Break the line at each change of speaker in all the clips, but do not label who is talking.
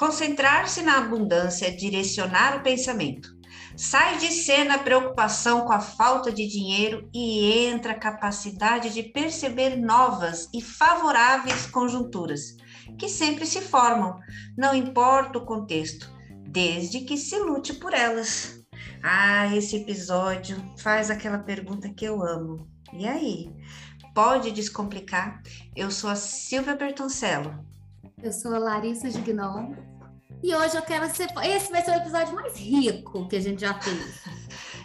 Concentrar-se na abundância é direcionar o pensamento. Sai de cena a preocupação com a falta de dinheiro e entra a capacidade de perceber novas e favoráveis conjunturas, que sempre se formam, não importa o contexto, desde que se lute por elas. Ah, esse episódio faz aquela pergunta que eu amo. E aí? Pode descomplicar? Eu sou a Silvia Bertoncello.
Eu sou a Larissa Gignon. E hoje eu quero ser. Esse vai ser o episódio mais rico que a gente já fez.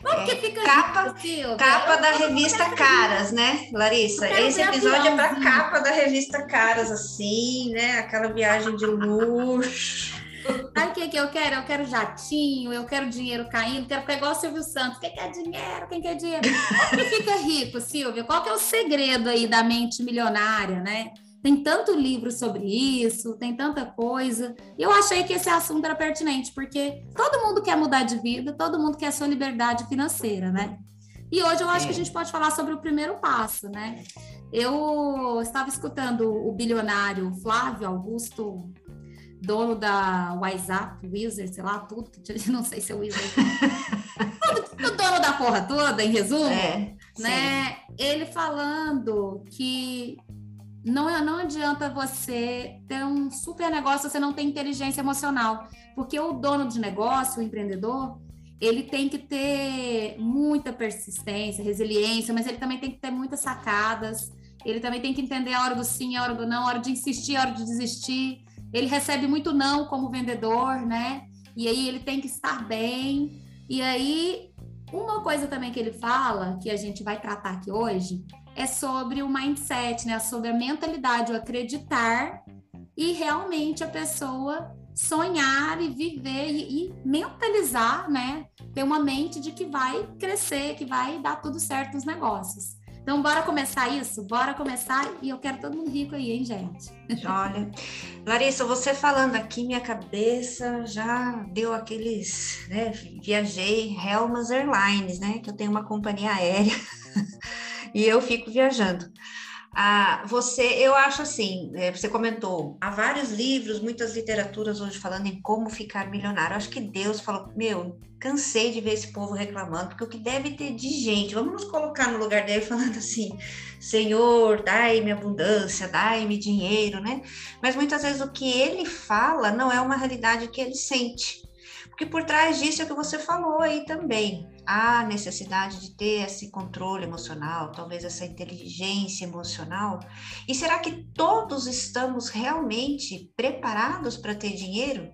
Mas é, fica capa, rico, capa da revista Caras, né, Larissa? Esse episódio é para capa da revista Caras, assim, né? Aquela viagem de luxo.
Sabe o que, que eu quero? Eu quero jatinho, eu quero dinheiro caindo, quero pegar o Silvio Santos. Quem quer dinheiro? Quem quer dinheiro? Que fica rico, Silvia? Qual que é o segredo aí da mente milionária, né? Tem tanto livro sobre isso, tem tanta coisa. E eu achei que esse assunto era pertinente, porque todo mundo quer mudar de vida, todo mundo quer sua liberdade financeira, né? E hoje eu acho que a gente pode falar sobre o primeiro passo, né? Eu estava escutando o bilionário Flávio Augusto dono da WhatsApp, Wizard, sei lá, tudo, não sei se é Wizard. o dono da porra toda, em resumo, é, né? Sim. Ele falando que não, não adianta você ter um super negócio se você não tem inteligência emocional. Porque o dono de negócio, o empreendedor, ele tem que ter muita persistência, resiliência, mas ele também tem que ter muitas sacadas. Ele também tem que entender a hora do sim, a hora do não, a hora de insistir, a hora de desistir ele recebe muito não como vendedor, né? E aí ele tem que estar bem. E aí, uma coisa também que ele fala, que a gente vai tratar aqui hoje, é sobre o mindset, né? Sobre a mentalidade, o acreditar e realmente a pessoa sonhar e viver e, e, mentalizar, né? Ter uma mente de que vai crescer, que vai dar tudo certo nos negócios. Então, bora começar isso? Bora começar e eu quero todo mundo rico aí, hein, gente?
Olha, Larissa, você falando aqui, minha cabeça já deu aqueles, né? Viajei Helmas Airlines, né? Que eu tenho uma companhia aérea e eu fico viajando. Ah, você, eu acho assim, é, você comentou, há vários livros, muitas literaturas hoje falando em como ficar milionário. Acho que Deus falou, meu, cansei de ver esse povo reclamando, porque o que deve ter de gente, vamos nos colocar no lugar dele falando assim, Senhor, dai-me abundância, dai-me dinheiro, né? Mas muitas vezes o que ele fala não é uma realidade que ele sente. Porque por trás disso é o que você falou aí também. Há necessidade de ter esse controle emocional, talvez essa inteligência emocional. E será que todos estamos realmente preparados para ter dinheiro?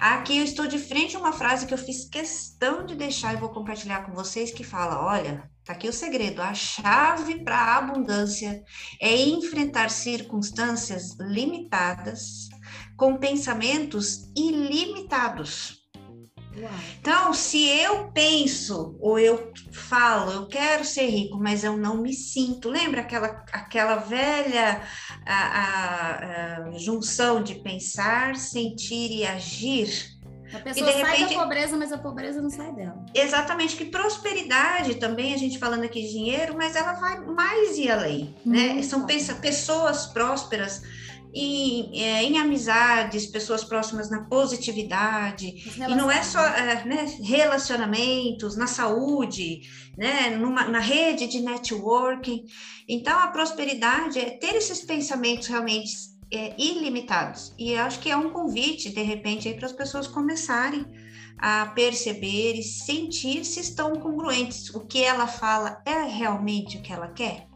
Aqui eu estou de frente a uma frase que eu fiz questão de deixar e vou compartilhar com vocês que fala: olha, tá aqui o segredo, a chave para a abundância é enfrentar circunstâncias limitadas com pensamentos ilimitados. Então, se eu penso ou eu falo, eu quero ser rico, mas eu não me sinto, lembra aquela, aquela velha a, a, a junção de pensar, sentir e agir?
A pessoa sai repente, da pobreza, mas a pobreza não sai dela.
Exatamente, que prosperidade também, a gente falando aqui de dinheiro, mas ela vai mais e além, né? São pessoas prósperas em, é, em amizades, pessoas próximas na positividade, e não é só é, né, relacionamentos, na saúde, né, numa, na rede de networking. Então, a prosperidade é ter esses pensamentos realmente é, ilimitados. E eu acho que é um convite, de repente, para as pessoas começarem a perceber e sentir se estão congruentes. O que ela fala é realmente o que ela quer?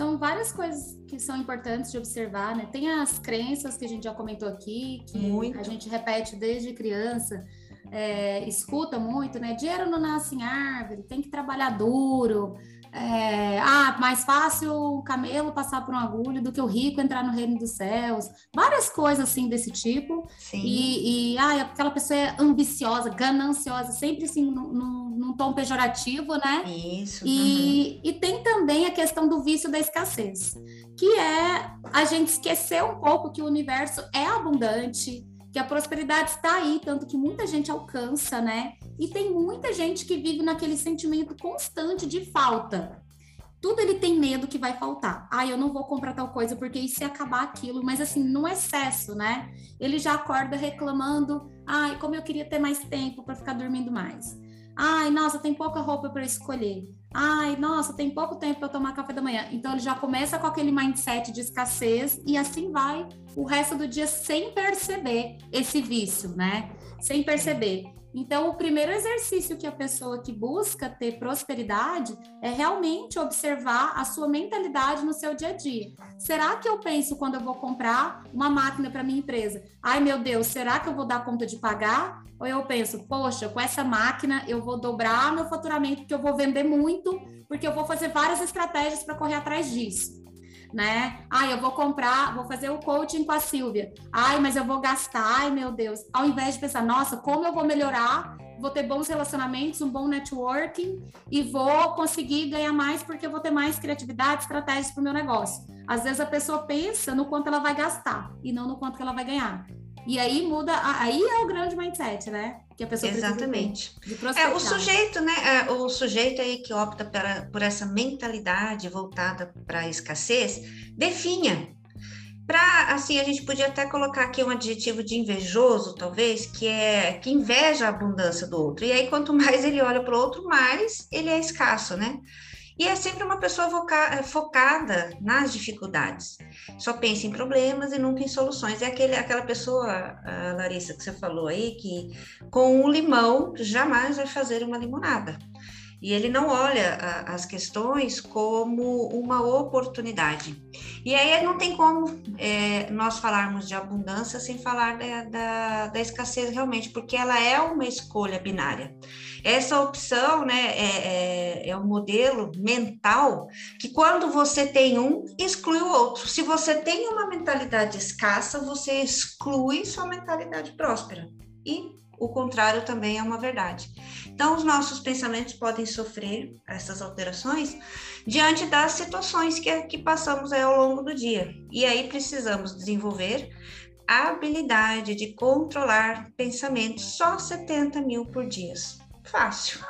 São várias coisas que são importantes de observar, né? Tem as crenças que a gente já comentou aqui, que muito. a gente repete desde criança, é, escuta muito, né? Dinheiro não nasce em árvore, tem que trabalhar duro. É, ah, mais fácil o camelo passar por uma agulha do que o rico entrar no reino dos céus. Várias coisas assim desse tipo. Sim. E, e ah, aquela pessoa é ambiciosa, gananciosa, sempre assim num, num tom pejorativo, né?
Isso.
E, uhum. e tem também a questão do vício da escassez, que é a gente esquecer um pouco que o universo é abundante, que a prosperidade está aí, tanto que muita gente alcança, né? E tem muita gente que vive naquele sentimento constante de falta. tudo ele tem medo que vai faltar. Ah, eu não vou comprar tal coisa porque e se acabar aquilo, mas assim, no excesso, né? Ele já acorda reclamando, ai, como eu queria ter mais tempo para ficar dormindo mais. Ai, nossa, tem pouca roupa para escolher. Ai, nossa, tem pouco tempo para tomar café da manhã. Então ele já começa com aquele mindset de escassez e assim vai o resto do dia sem perceber esse vício, né? Sem perceber. Então, o primeiro exercício que a pessoa que busca ter prosperidade é realmente observar a sua mentalidade no seu dia a dia. Será que eu penso quando eu vou comprar uma máquina para minha empresa? Ai, meu Deus, será que eu vou dar conta de pagar? Ou eu penso, poxa, com essa máquina eu vou dobrar meu faturamento porque eu vou vender muito, porque eu vou fazer várias estratégias para correr atrás disso né? Ah, eu vou comprar, vou fazer o coaching com a Silvia. Ai, mas eu vou gastar, ai meu Deus. Ao invés de pensar, nossa, como eu vou melhorar, vou ter bons relacionamentos, um bom networking e vou conseguir ganhar mais porque eu vou ter mais criatividade, estratégias para o meu negócio. Às vezes a pessoa pensa no quanto ela vai gastar e não no quanto ela vai ganhar. E aí muda, aí é o grande mindset, né?
Que a pessoa Exatamente. É, o sujeito, né? É, o sujeito aí que opta pela, por essa mentalidade voltada para a escassez, definha. Para assim, a gente podia até colocar aqui um adjetivo de invejoso, talvez, que é que inveja a abundância do outro. E aí, quanto mais ele olha para o outro, mais ele é escasso, né? E é sempre uma pessoa eh, focada nas dificuldades. Só pensa em problemas e nunca em soluções. É aquele, aquela pessoa, Larissa, que você falou aí, que com um limão jamais vai fazer uma limonada. E ele não olha a, as questões como uma oportunidade. E aí não tem como é, nós falarmos de abundância sem falar da, da, da escassez realmente, porque ela é uma escolha binária. Essa opção, né, é, é, é um modelo mental que quando você tem um, exclui o outro. Se você tem uma mentalidade escassa, você exclui sua mentalidade próspera. E o contrário também é uma verdade. Então, os nossos pensamentos podem sofrer essas alterações diante das situações que, que passamos ao longo do dia. E aí precisamos desenvolver a habilidade de controlar pensamentos só 70 mil por dia. Fácil.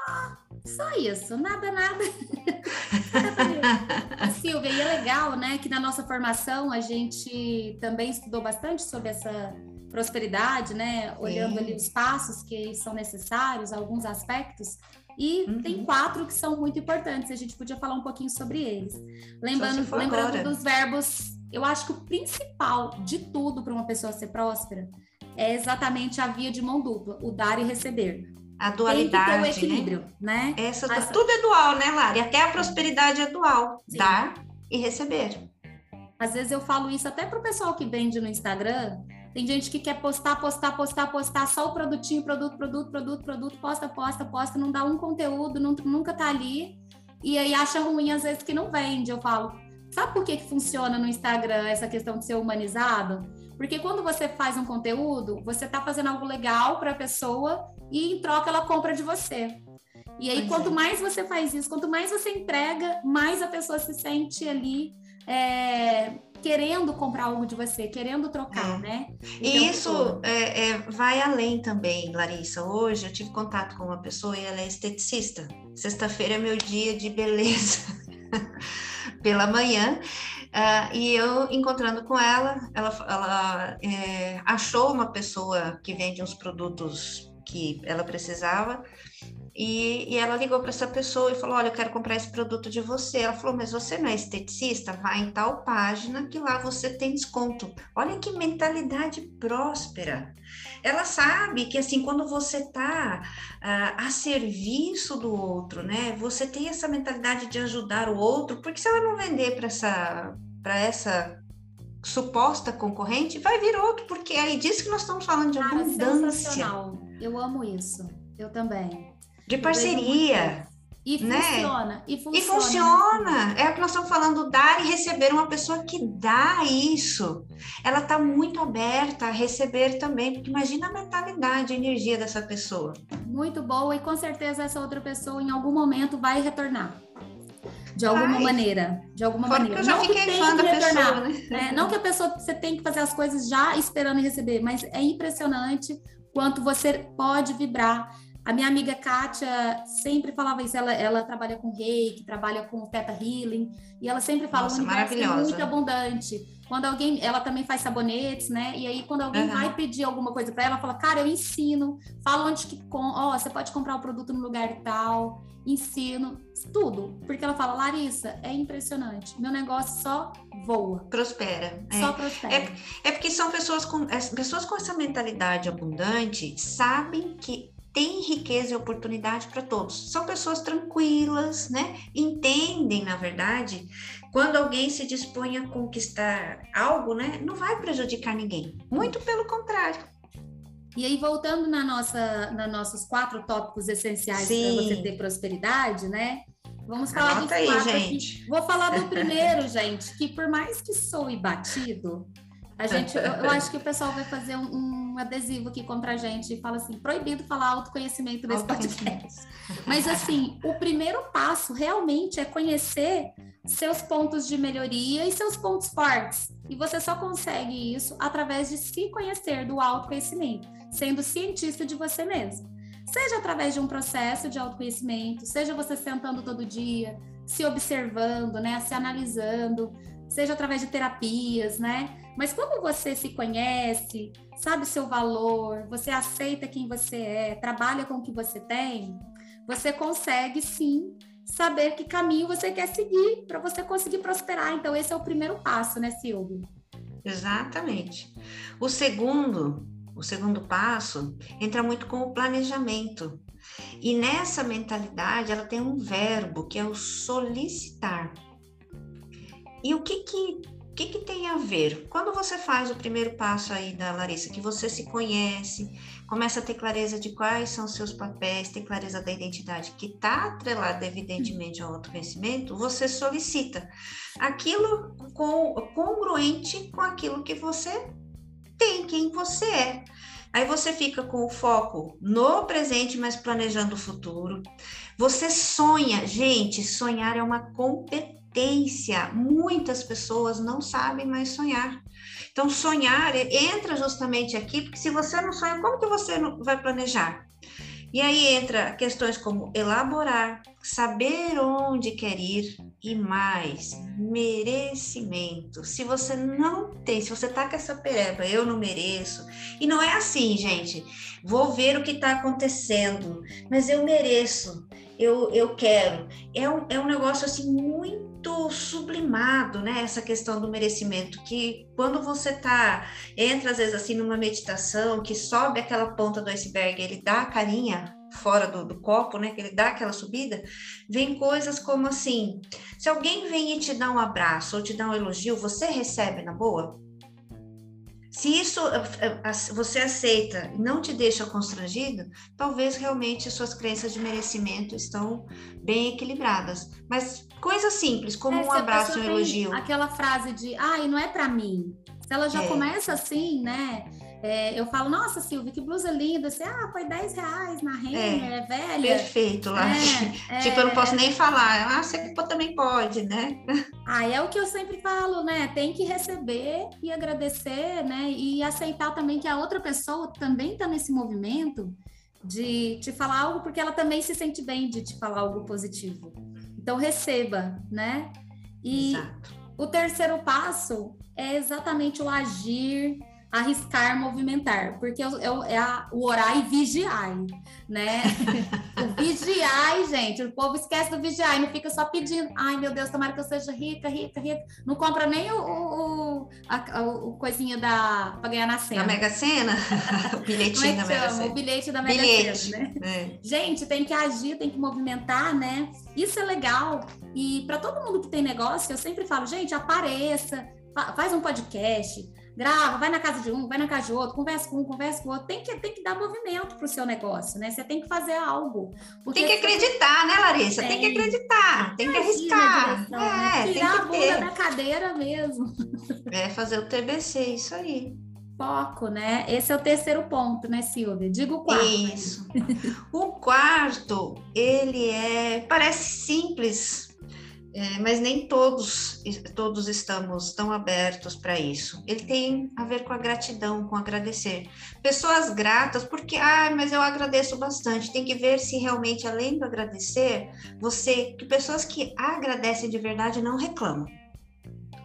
Só isso, nada, nada. Silvia, e é legal, né, que na nossa formação a gente também estudou bastante sobre essa prosperidade, né, olhando ali os passos que são necessários, alguns aspectos. E uhum. tem quatro que são muito importantes, a gente podia falar um pouquinho sobre eles. Lembrando, lembrando dos verbos, eu acho que o principal de tudo para uma pessoa ser próspera é exatamente a via de mão dupla, o dar e receber
a dualidade. Tem
que ter o equilíbrio, né?
né? Essa, Essa... Tudo é dual, né, Lari? Até a prosperidade é dual. Sim. Dar e receber.
Às vezes eu falo isso até para o pessoal que vende no Instagram. Tem gente que quer postar, postar, postar, postar só o produtinho, produto, produto, produto, produto, posta, posta, posta, não dá um conteúdo, não, nunca tá ali. E aí acha ruim às vezes que não vende. Eu falo, sabe por que, que funciona no Instagram essa questão de ser humanizado? Porque quando você faz um conteúdo, você está fazendo algo legal para a pessoa e em troca ela compra de você. E aí, pois quanto é. mais você faz isso, quanto mais você entrega, mais a pessoa se sente ali é, querendo comprar algo de você, querendo trocar, é. né?
Então, e isso é, é, vai além também, Larissa. Hoje eu tive contato com uma pessoa e ela é esteticista. Sexta-feira é meu dia de beleza pela manhã. Uh, e eu encontrando com ela, ela, ela é, achou uma pessoa que vende uns produtos que ela precisava e, e ela ligou para essa pessoa e falou: Olha, eu quero comprar esse produto de você. Ela falou: Mas você não é esteticista? Vai em tal página que lá você tem desconto. Olha que mentalidade próspera. Ela sabe que, assim, quando você está uh, a serviço do outro, né, você tem essa mentalidade de ajudar o outro, porque se ela não vender para essa, essa suposta concorrente, vai vir outro, porque aí diz que nós estamos falando de Cara, abundância.
Sensacional. Eu amo isso. Eu também.
De parceria.
E né? funciona, e funciona.
E funciona. É o que nós estamos falando, dar e receber. Uma pessoa que dá isso, ela está muito aberta a receber também, porque imagina a mentalidade, a energia dessa pessoa.
Muito boa, e com certeza essa outra pessoa em algum momento vai retornar. De alguma Ai, maneira. De alguma maneira.
Eu já não fiquei que fã da retornar, pessoa, né?
né? Não que a pessoa você tem que fazer as coisas já esperando receber, mas é impressionante quanto você pode vibrar A minha amiga Kátia sempre falava isso, ela, ela trabalha com reiki, trabalha com Theta Healing, e ela sempre fala,
Nossa,
o universo é muito abundante. Quando alguém, ela também faz sabonetes, né? E aí, quando alguém uhum. vai pedir alguma coisa para ela, ela fala, cara, eu ensino, fala onde que, ó, oh, você pode comprar o produto no lugar tal, ensino, tudo. Porque ela fala, Larissa, é impressionante, meu negócio só voa.
Prospera.
Só é. prospera.
É, é porque são pessoas com, pessoas com essa mentalidade abundante, sabem que tem riqueza e oportunidade para todos. São pessoas tranquilas, né? Entendem, na verdade, quando alguém se dispõe a conquistar algo, né? Não vai prejudicar ninguém. Muito pelo contrário.
E aí, voltando na nossa, na nossos quatro tópicos essenciais para você ter prosperidade, né? Vamos falar
Anota dos quatro aí, gente.
Aqui. Vou falar do primeiro, gente, que por mais que soe batido, a gente, eu, acho que o pessoal vai fazer um, um, adesivo aqui contra a gente e fala assim: proibido falar autoconhecimento nesse podcast. Mas assim, o primeiro passo realmente é conhecer seus pontos de melhoria e seus pontos fortes. E você só consegue isso através de se conhecer do autoconhecimento, sendo cientista de você mesmo. Seja através de um processo de autoconhecimento, seja você sentando todo dia, se observando, né, se analisando, seja através de terapias, né? Mas como você se conhece, sabe seu valor, você aceita quem você é, trabalha com o que você tem, você consegue sim saber que caminho você quer seguir para você conseguir prosperar. Então, esse é o primeiro passo, né, Silvio?
Exatamente. O segundo, o segundo passo entra muito com o planejamento. E nessa mentalidade, ela tem um verbo que é o solicitar. E o que que, que que tem a ver? Quando você faz o primeiro passo aí da Larissa, que você se conhece, começa a ter clareza de quais são seus papéis, ter clareza da identidade, que está atrelada evidentemente ao autoconhecimento, você solicita aquilo com, congruente com aquilo que você tem, quem você é. Aí você fica com o foco no presente, mas planejando o futuro. Você sonha, gente, sonhar é uma competência potência. Muitas pessoas não sabem mais sonhar. Então, sonhar entra justamente aqui, porque se você não sonha, como que você vai planejar? E aí entra questões como elaborar, saber onde quer ir e mais, merecimento. Se você não tem, se você tá com essa pereba, eu não mereço. E não é assim, gente. Vou ver o que está acontecendo, mas eu mereço, eu, eu quero. É um, é um negócio assim muito muito sublimado, né? Essa questão do merecimento, que quando você tá, entra às vezes assim numa meditação, que sobe aquela ponta do iceberg, ele dá a carinha fora do, do copo, né? Que ele dá aquela subida, vem coisas como assim: se alguém vem e te dá um abraço ou te dá um elogio, você recebe na boa? Se isso eh, eh, você aceita e não te deixa constrangido, talvez realmente suas crenças de merecimento estão bem equilibradas. Mas coisas simples, como é, um abraço e um elogio.
Aquela frase de, ai, ah, não é para mim. Se ela já é. começa assim, né? É, eu falo, nossa, Silvia, que blusa linda. Você, ah, foi 10 reais na Renner, é, é velha.
Perfeito, lá. É, tipo, eu não posso nem falar. Ah, você também pode, né?
Ah, é o que eu sempre falo, né? Tem que receber e agradecer, né? E aceitar também que a outra pessoa também está nesse movimento de te falar algo, porque ela também se sente bem de te falar algo positivo. Então, receba, né? E Exato. o terceiro passo é exatamente o agir arriscar movimentar, porque é, é a, o orar e vigiar, né? o vigiar, gente, o povo esquece do vigiar e não fica só pedindo, ai meu Deus, tomara que eu seja rica, rica, rica, não compra nem o, o, a, o coisinha da para ganhar na cena.
Da Mega Sena? o bilhetinho é da Mega Sena.
O bilhete da Mega bilhete, Sena, né? É. Gente, tem que agir, tem que movimentar, né? Isso é legal. E para todo mundo que tem negócio, eu sempre falo, gente, apareça, faz um podcast, grava, vai na casa de um, vai na casa de outro, conversa com um, conversa com outro. Tem que, tem que dar movimento para o seu negócio, né? Você tem que fazer algo.
Tem que acreditar, né, Larissa? Tem, tem que acreditar, tem que arriscar.
Né? É, Tirar a bunda ter. da cadeira mesmo.
É, fazer o TBC, isso aí
foco, né? Esse é o terceiro ponto, né, Silvia? Diga o quarto.
Isso. o quarto, ele é parece simples, É, mas nem todos, todos estamos tão abertos para isso. Ele tem a ver com a gratidão, com agradecer. Pessoas gratas, porque, ah, mas eu agradeço bastante. Tem que ver se realmente, além do agradecer, você, que pessoas que agradecem de verdade não reclamam.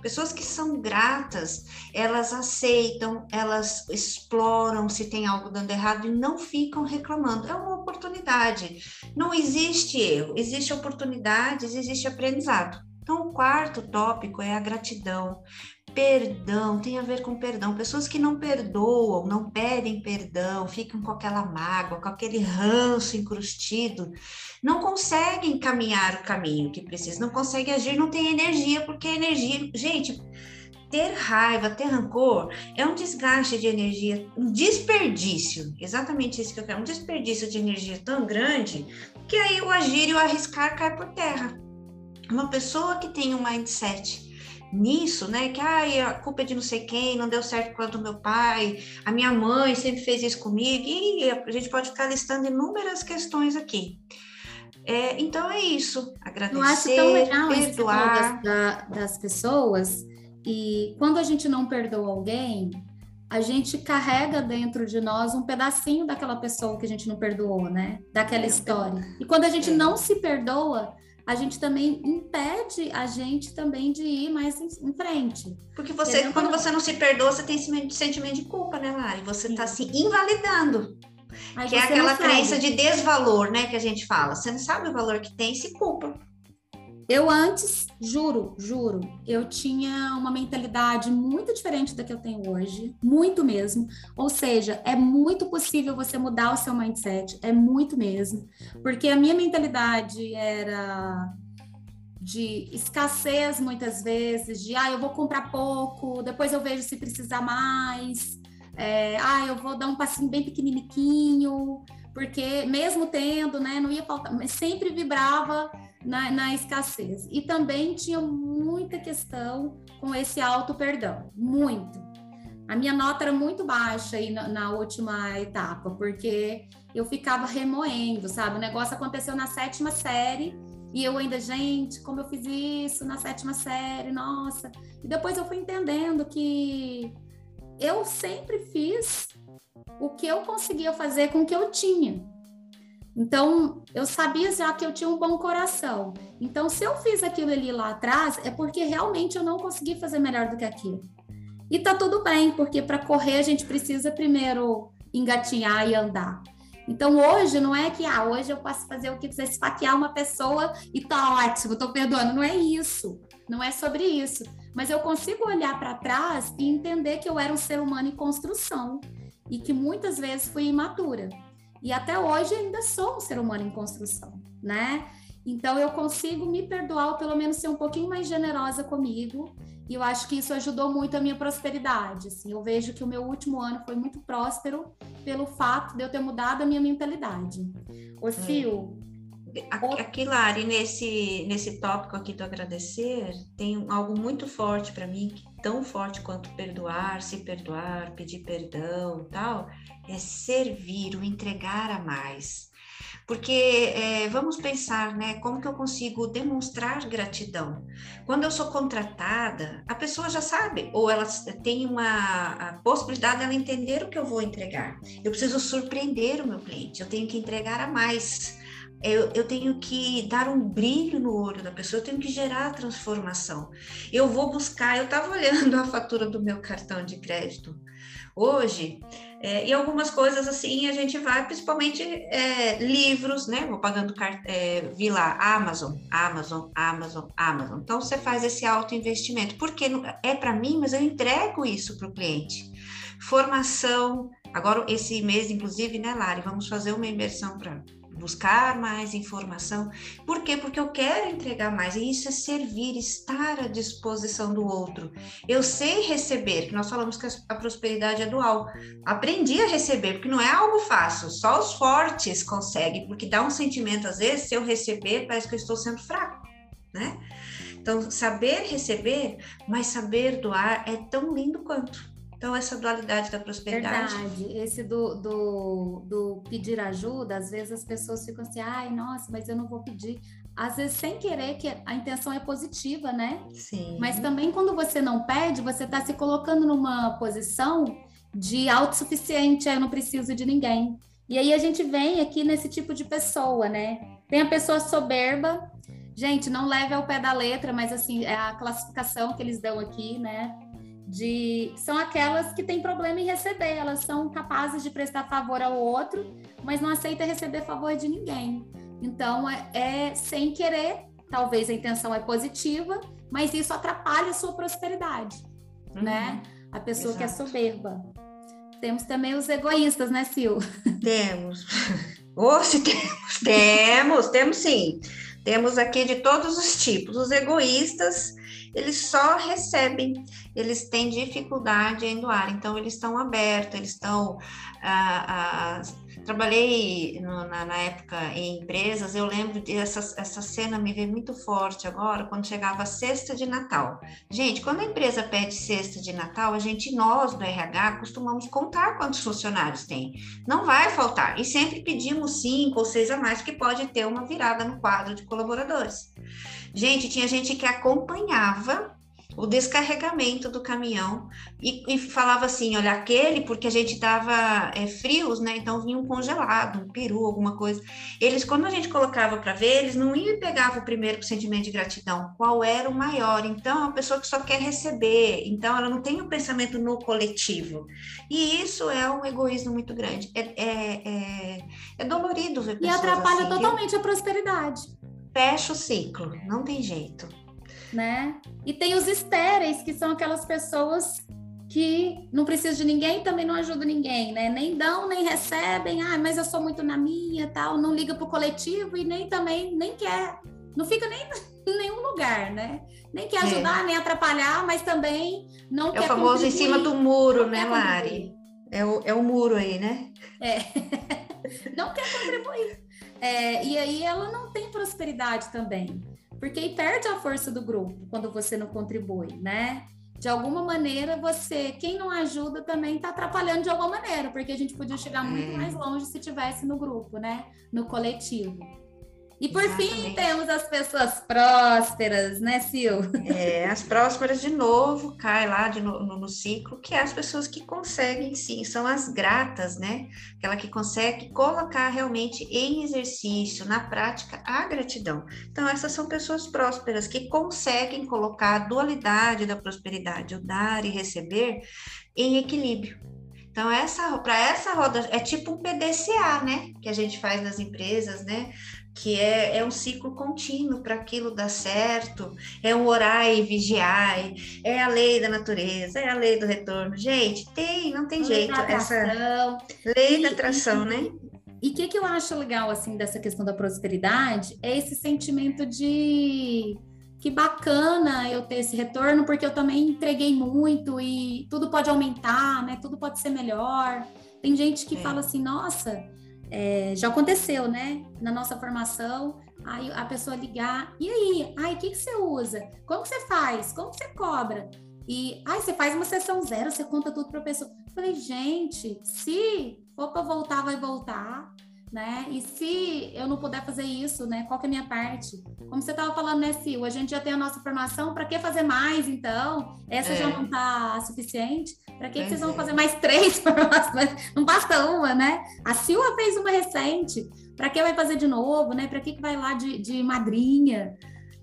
Pessoas que são gratas, elas aceitam, elas exploram se tem algo dando errado e não ficam reclamando. É uma oportunidade. Não existe erro, existe oportunidades, existe aprendizado. Então, o quarto tópico é a gratidão. Perdão tem a ver com perdão. Pessoas que não perdoam, não pedem perdão, ficam com aquela mágoa, com aquele ranço encrustido, não conseguem caminhar o caminho que precisa, não conseguem agir, não tem energia, porque energia, gente, ter raiva, ter rancor é um desgaste de energia, um desperdício, exatamente isso que eu quero, um desperdício de energia tão grande que aí o agir e o arriscar cai por terra. Uma pessoa que tem um mindset nisso, né? Que ai, a culpa é de não sei quem, não deu certo quanto meu pai, a minha mãe sempre fez isso comigo, e a gente pode ficar listando inúmeras questões aqui. É, então é isso, agradecer, Eu acho tão legal perdoar.
Das, das pessoas, e quando a gente não perdoa alguém, a gente carrega dentro de nós um pedacinho daquela pessoa que a gente não perdoou, né? Daquela é. história. E quando a gente é. não se perdoa, a gente também impede a gente também de ir mais em, em frente.
Porque você, quando você não se perdoa, você tem esse sentimento de culpa, né, Lari? Você está se invalidando. Mas que é aquela crença de desvalor, né, que a gente fala. Você não sabe o valor que tem, se culpa.
Eu antes, juro, juro, eu tinha uma mentalidade muito diferente da que eu tenho hoje, muito mesmo. Ou seja, é muito possível você mudar o seu mindset, é muito mesmo, porque a minha mentalidade era de escassez muitas vezes, de ah, eu vou comprar pouco, depois eu vejo se precisar mais, é, ah, eu vou dar um passinho bem pequenininho, porque mesmo tendo, né, não ia faltar, mas sempre vibrava na, na escassez. E também tinha muita questão com esse auto-perdão, muito. A minha nota era muito baixa aí na, na, última etapa, porque eu ficava remoendo, sabe? O negócio aconteceu na sétima série e eu ainda, gente, como eu fiz isso na sétima série, nossa. E depois eu fui entendendo que eu sempre fiz o que eu conseguia fazer com o que eu tinha. Então, eu sabia já que eu tinha um bom coração. Então, se eu fiz aquilo ali lá atrás, é porque realmente eu não consegui fazer melhor do que aquilo. E tá tudo bem, porque para correr a gente precisa primeiro engatinhar e andar. Então, hoje não é que, ah, hoje eu posso fazer o que quiser, esfaquear uma pessoa e tá ótimo, tô perdoando. Não é isso. Não é sobre isso. Mas eu consigo olhar para trás e entender que eu era um ser humano em construção e que muitas vezes fui imatura. E até hoje ainda sou um ser humano em construção, né? Então eu consigo me perdoar, ou pelo menos ser um pouquinho mais generosa comigo. E eu acho que isso ajudou muito a minha prosperidade. Assim, eu vejo que o meu último ano foi muito próspero pelo fato de eu ter mudado a minha mentalidade. Ô, Sil,
Aqui, Lari, nesse, nesse tópico aqui do agradecer, tem algo muito forte para mim, tão forte quanto perdoar, se perdoar, pedir perdão tal, é servir, o entregar a mais. Porque é, vamos pensar, né? Como que eu consigo demonstrar gratidão? Quando eu sou contratada, a pessoa já sabe, ou ela tem uma possibilidade dela entender o que eu vou entregar. Eu preciso surpreender o meu cliente, eu tenho que entregar a mais eu, eu, tenho que dar um brilho no olho da pessoa, eu tenho que gerar transformação. Eu vou buscar, eu estava olhando a fatura do meu cartão de crédito hoje, é, e algumas coisas assim a gente vai, principalmente é, livros, né? Vou pagando, é, vi lá, Amazon, Amazon, Amazon, Amazon. Então você faz esse alto investimento, porque é para mim, mas eu entrego isso para o cliente. Formação, agora esse mês, inclusive, né, Lari, vamos fazer uma imersão para buscar mais informação. Por quê? Porque eu quero entregar mais. E isso é servir, estar à disposição do outro. Eu sei receber, que nós falamos que a prosperidade é dual. Aprendi a receber, porque não é algo fácil. Só os fortes conseguem, porque dá um sentimento, às vezes, se eu receber, parece que eu estou sendo fraco, né? Então, saber receber, mas saber doar é tão lindo quanto. Então, essa dualidade da prosperidade.
Verdade. Esse do, do, do pedir ajuda, às vezes as pessoas ficam assim, ai, nossa, mas eu não vou pedir. às vezes sem querer, que a intenção é positiva, né?
Sim.
Mas também quando você não pede, você está se colocando numa posição de autossuficiente, eu não preciso de ninguém. E aí a gente vem aqui nesse tipo de pessoa, né? Tem a pessoa soberba, gente, não leve ao pé da letra, mas assim, é a classificação que eles dão aqui, né? De são aquelas que têm problema em receber, elas são capazes de prestar favor ao outro, mas não aceita receber favor de ninguém. Então, é, é sem querer, talvez a intenção é positiva, mas isso atrapalha a sua prosperidade, uhum. né? A pessoa Exato. que é soberba. Temos também os egoístas, né, Sil?
Temos. Ou se temos, temos, temos sim. Temos aqui de todos os tipos. Os egoístas, eles só recebem, eles têm dificuldade em doar, então eles estão abertos, eles estão ah, ah, trabalhei no, na, na, época em empresas, eu lembro dessa essa cena me veio muito forte agora, quando chegava a cesta de Natal. Gente, quando a empresa pede cesta de Natal, a gente, nós do RH, costumamos contar quantos funcionários tem. Não vai faltar. E sempre pedimos cinco ou seis a mais, porque pode ter uma virada no quadro de colaboradores. Gente, tinha gente que acompanhava o descarregamento do caminhão e, e, falava assim, olha, aquele, porque a gente estava é, frios, né? Então vinha um congelado, um peru, alguma coisa. Eles, quando a gente colocava para ver, eles não iam e pegavam o primeiro sentimento de gratidão, qual era o maior. Então, é uma pessoa que só quer receber, então ela não tem o um pensamento no coletivo. E isso é um egoísmo muito grande. É, é, é, é dolorido ver
E atrapalha assim, totalmente a prosperidade.
Fecha o ciclo, não tem jeito
né? E tem os estéreis, que são aquelas pessoas que não precisam de ninguém também não ajudam ninguém, né? Nem dão, nem recebem, ah, mas eu sou muito na minha, tal, não liga pro coletivo e nem também, nem quer, não fica nem em nenhum lugar, né? Nem quer é. ajudar, é. nem atrapalhar, mas também não
é
quer. É
o famoso em cima do muro, né, Mari? É o, é o muro aí, né?
É. não quer contribuir. É, e aí ela não tem prosperidade também. Porque aí perde a força do grupo quando você não contribui, né? De alguma maneira, você, quem não ajuda também está atrapalhando de alguma maneira, porque a gente podia chegar muito é. mais longe se tivesse no grupo, né? No coletivo. E por Exatamente. fim, temos as pessoas prósperas, né, Sil?
É, as prósperas de novo, cai lá de no, no, no, ciclo, que é as pessoas que conseguem, sim, são as gratas, né? Aquela que consegue colocar realmente em exercício, na prática, a gratidão. Então, essas são pessoas prósperas que conseguem colocar a dualidade da prosperidade, o dar e receber, em equilíbrio. Então, essa para essa roda é tipo um PDCA, né? Que a gente faz nas empresas, né? Que é, é um ciclo contínuo para aquilo dar certo, é um orar e vigiar, é a lei da natureza, é a lei do retorno. Gente, tem, não tem lei jeito. Essa lei da atração, né?
E o que, que eu acho legal, assim, dessa questão da prosperidade é esse sentimento de que bacana eu ter esse retorno, porque eu também entreguei muito e tudo pode aumentar, né? Tudo pode ser melhor. Tem gente que é. fala assim, nossa, é, já aconteceu, né? Na nossa formação, aí a pessoa ligar, e aí? Ai, o que, que você usa? Como que você faz? Como que você cobra? E, ai, você faz uma sessão zero, você conta tudo para a pessoa. Falei, gente, se for para voltar, vai voltar né? E se eu não puder fazer isso, né? Qual que é a minha parte? Como você estava falando, né, Sil? A gente já tem a nossa formação, para que fazer mais, então? Essa é. já não está suficiente? Para que, que vocês vão fazer mais três formações? Não basta uma, né? A Silva fez uma recente. Para que vai fazer de novo, né? Para que, que vai lá de, de madrinha?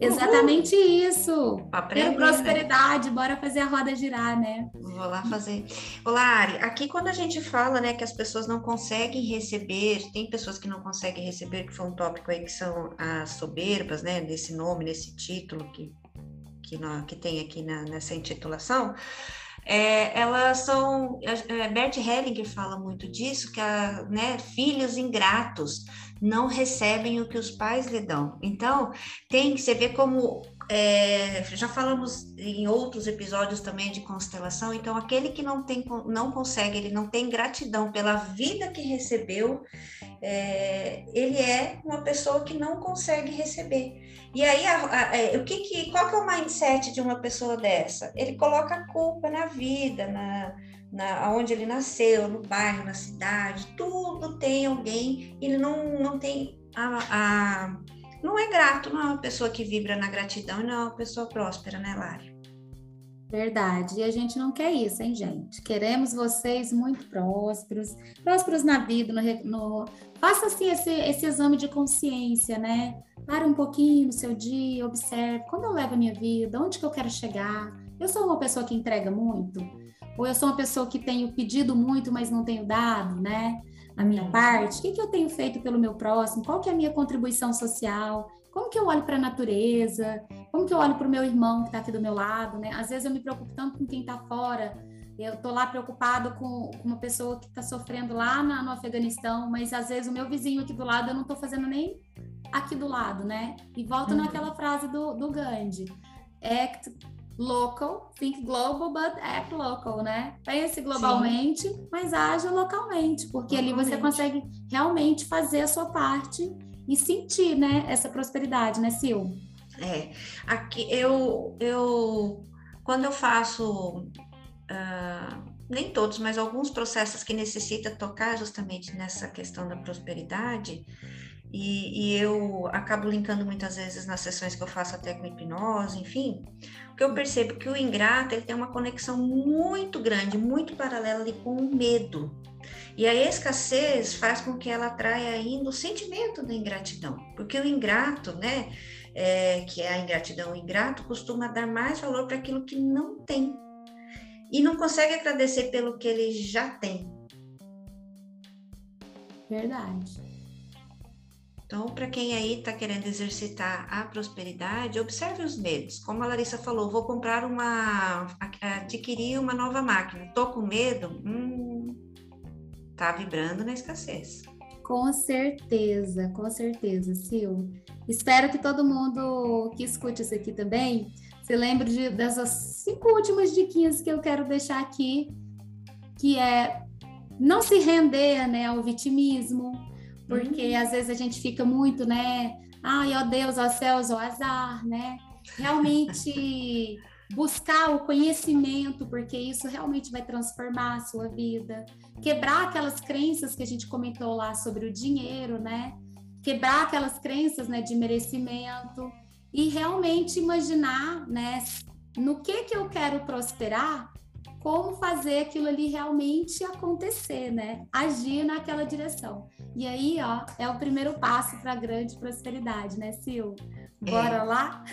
Exatamente Uhul. isso. Aprender, Quero prosperidade, né? bora fazer a roda girar, né?
Vou lá fazer. Olá, Ari, aqui quando a gente fala, né, que as pessoas não conseguem receber, tem pessoas que não conseguem receber, que foi um tópico aí que são as soberbas, né, nesse nome, nesse título que, que, nós, que tem aqui na, nessa intitulação. É, elas são, é, Bert Hellinger fala muito disso, que a, né, filhos ingratos não recebem o que os pais lhe dão. Então, tem que você ver como é, já falamos em outros episódios também de constelação. Então, aquele que não tem, não consegue, ele não tem gratidão pela vida que recebeu, é, ele é uma pessoa que não consegue receber. E aí, a, a, é, o que, que, qual que é o mindset de uma pessoa dessa? Ele coloca a culpa na vida, na, na onde ele nasceu, no bairro, na cidade, tudo tem alguém, ele não, não tem a, a não é grato, não é uma pessoa que vibra na gratidão e não é uma pessoa próspera, né, Lari?
Verdade. E a gente não quer isso, hein, gente? Queremos vocês muito prósperos, prósperos na vida, no, no... faça assim esse, esse exame de consciência, né? Para um pouquinho no seu dia, observe como eu levo a minha vida, onde que eu quero chegar. Eu sou uma pessoa que entrega muito, ou eu sou uma pessoa que tenho pedido muito, mas não tenho dado, né? A minha parte. O que, que eu tenho feito pelo meu próximo? Qual que é a minha contribuição social? Como que eu olho para a natureza? Como que eu olho para o meu irmão que está aqui do meu lado, né? Às vezes eu me preocupo tanto com quem está fora. Eu tô lá preocupado com, com uma pessoa que está sofrendo lá na, no Afeganistão, mas às vezes o meu vizinho aqui do lado eu não estou fazendo nem aqui do lado, né? E volto uhum. naquela frase do, do Gandhi: act local, think global, but act local, né? Pense globalmente, Sim. mas haja localmente, porque localmente. ali você consegue realmente fazer a sua parte e sentir, né, essa prosperidade, né, Sil?
É, aqui eu, eu quando eu faço, uh, nem todos, mas alguns processos que necessita tocar justamente nessa questão da prosperidade, e, e, eu acabo linkando muitas vezes nas sessões que eu faço até com hipnose, enfim, porque eu percebo que o ingrato ele tem uma conexão muito grande, muito paralela com o medo. E a escassez faz com que ela atraia ainda o sentimento da ingratidão, porque o ingrato, né, é, que é a ingratidão, o ingrato costuma dar mais valor para aquilo que não tem e não consegue agradecer pelo que ele já tem.
Verdade.
Então, para quem aí está querendo exercitar a prosperidade, observe os medos. Como a Larissa falou, vou comprar uma, adquirir uma nova máquina. Tô com medo? Hum, tá vibrando na escassez.
Com certeza, com certeza, Sil. Espero que todo mundo que escute isso aqui também se lembre de, dessas cinco últimas diquinhas que eu quero deixar aqui, que é não se render né, ao vitimismo, porque uhum. às vezes a gente fica muito, né? Ai, ó Deus, ó céus, ó azar, né? Realmente buscar o conhecimento, porque isso realmente vai transformar a sua vida. Quebrar aquelas crenças que a gente comentou lá sobre o dinheiro, né? Quebrar aquelas crenças, né, de merecimento e realmente imaginar, né, no que que eu quero prosperar, como fazer aquilo ali realmente acontecer, né? Agir naquela direção. E aí, ó, é o primeiro passo para a grande prosperidade, né, Sil? Bora é. lá?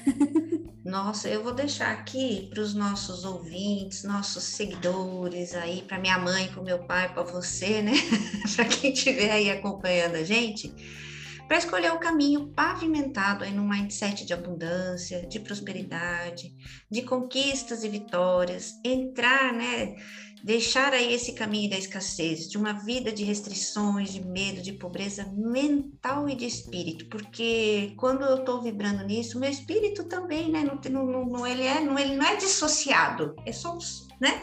Nossa, eu vou deixar aqui para os nossos ouvintes, nossos seguidores aí, para minha mãe, para o meu pai, para você, né? para quem estiver aí acompanhando a gente, para escolher o caminho pavimentado aí no mindset de abundância, de prosperidade, de conquistas e vitórias, entrar, né? deixar aí esse caminho da escassez, de uma vida de restrições, de medo, de pobreza mental e de espírito, porque quando eu estou vibrando nisso, meu espírito também, né, não, não, não, ele, é, não, ele não é dissociado, é só, né?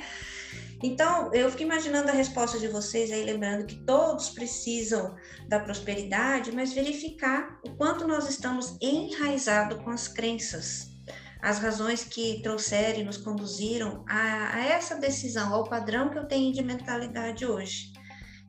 Então, eu fico imaginando a resposta de vocês aí, lembrando que todos precisam da prosperidade, mas verificar o quanto nós estamos enraizados com as crenças, as razões que trouxeram e nos conduziram a, a essa decisão, ao padrão que eu tenho de mentalidade hoje.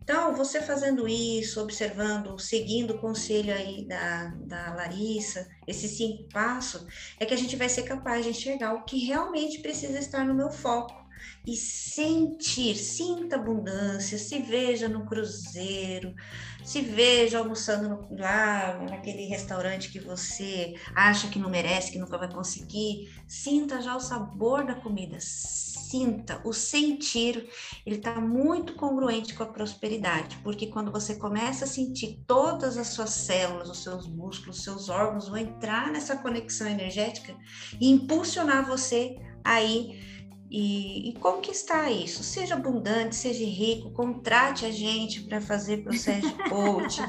Então, você fazendo isso, observando, seguindo o conselho aí da, da Larissa, esse cinco passos, é que a gente vai ser capaz de enxergar o que realmente precisa estar no meu foco e sentir, sinta abundância, se veja no cruzeiro, se veja almoçando no, lá naquele restaurante que você acha que não merece, que nunca vai conseguir, sinta já o sabor da comida, sinta, o sentir, ele está muito congruente com a prosperidade, porque quando você começa a sentir todas as suas células, os seus músculos, os seus órgãos vão entrar nessa conexão energética e impulsionar você aí e, e, conquistar isso. Seja abundante, seja rico, contrate a gente para fazer processo de coach.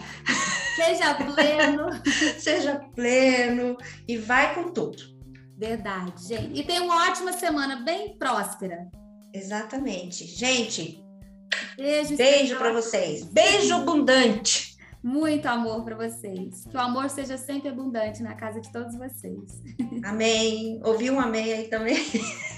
seja pleno.
seja pleno e vai com tudo.
Verdade, gente. E tenha uma ótima semana, bem próspera.
Exatamente. Gente, beijo, beijo para vocês. Beijo abundante.
Muito amor para vocês. Que o amor seja sempre abundante na casa de todos vocês.
Amém. Ouviu um amém aí também?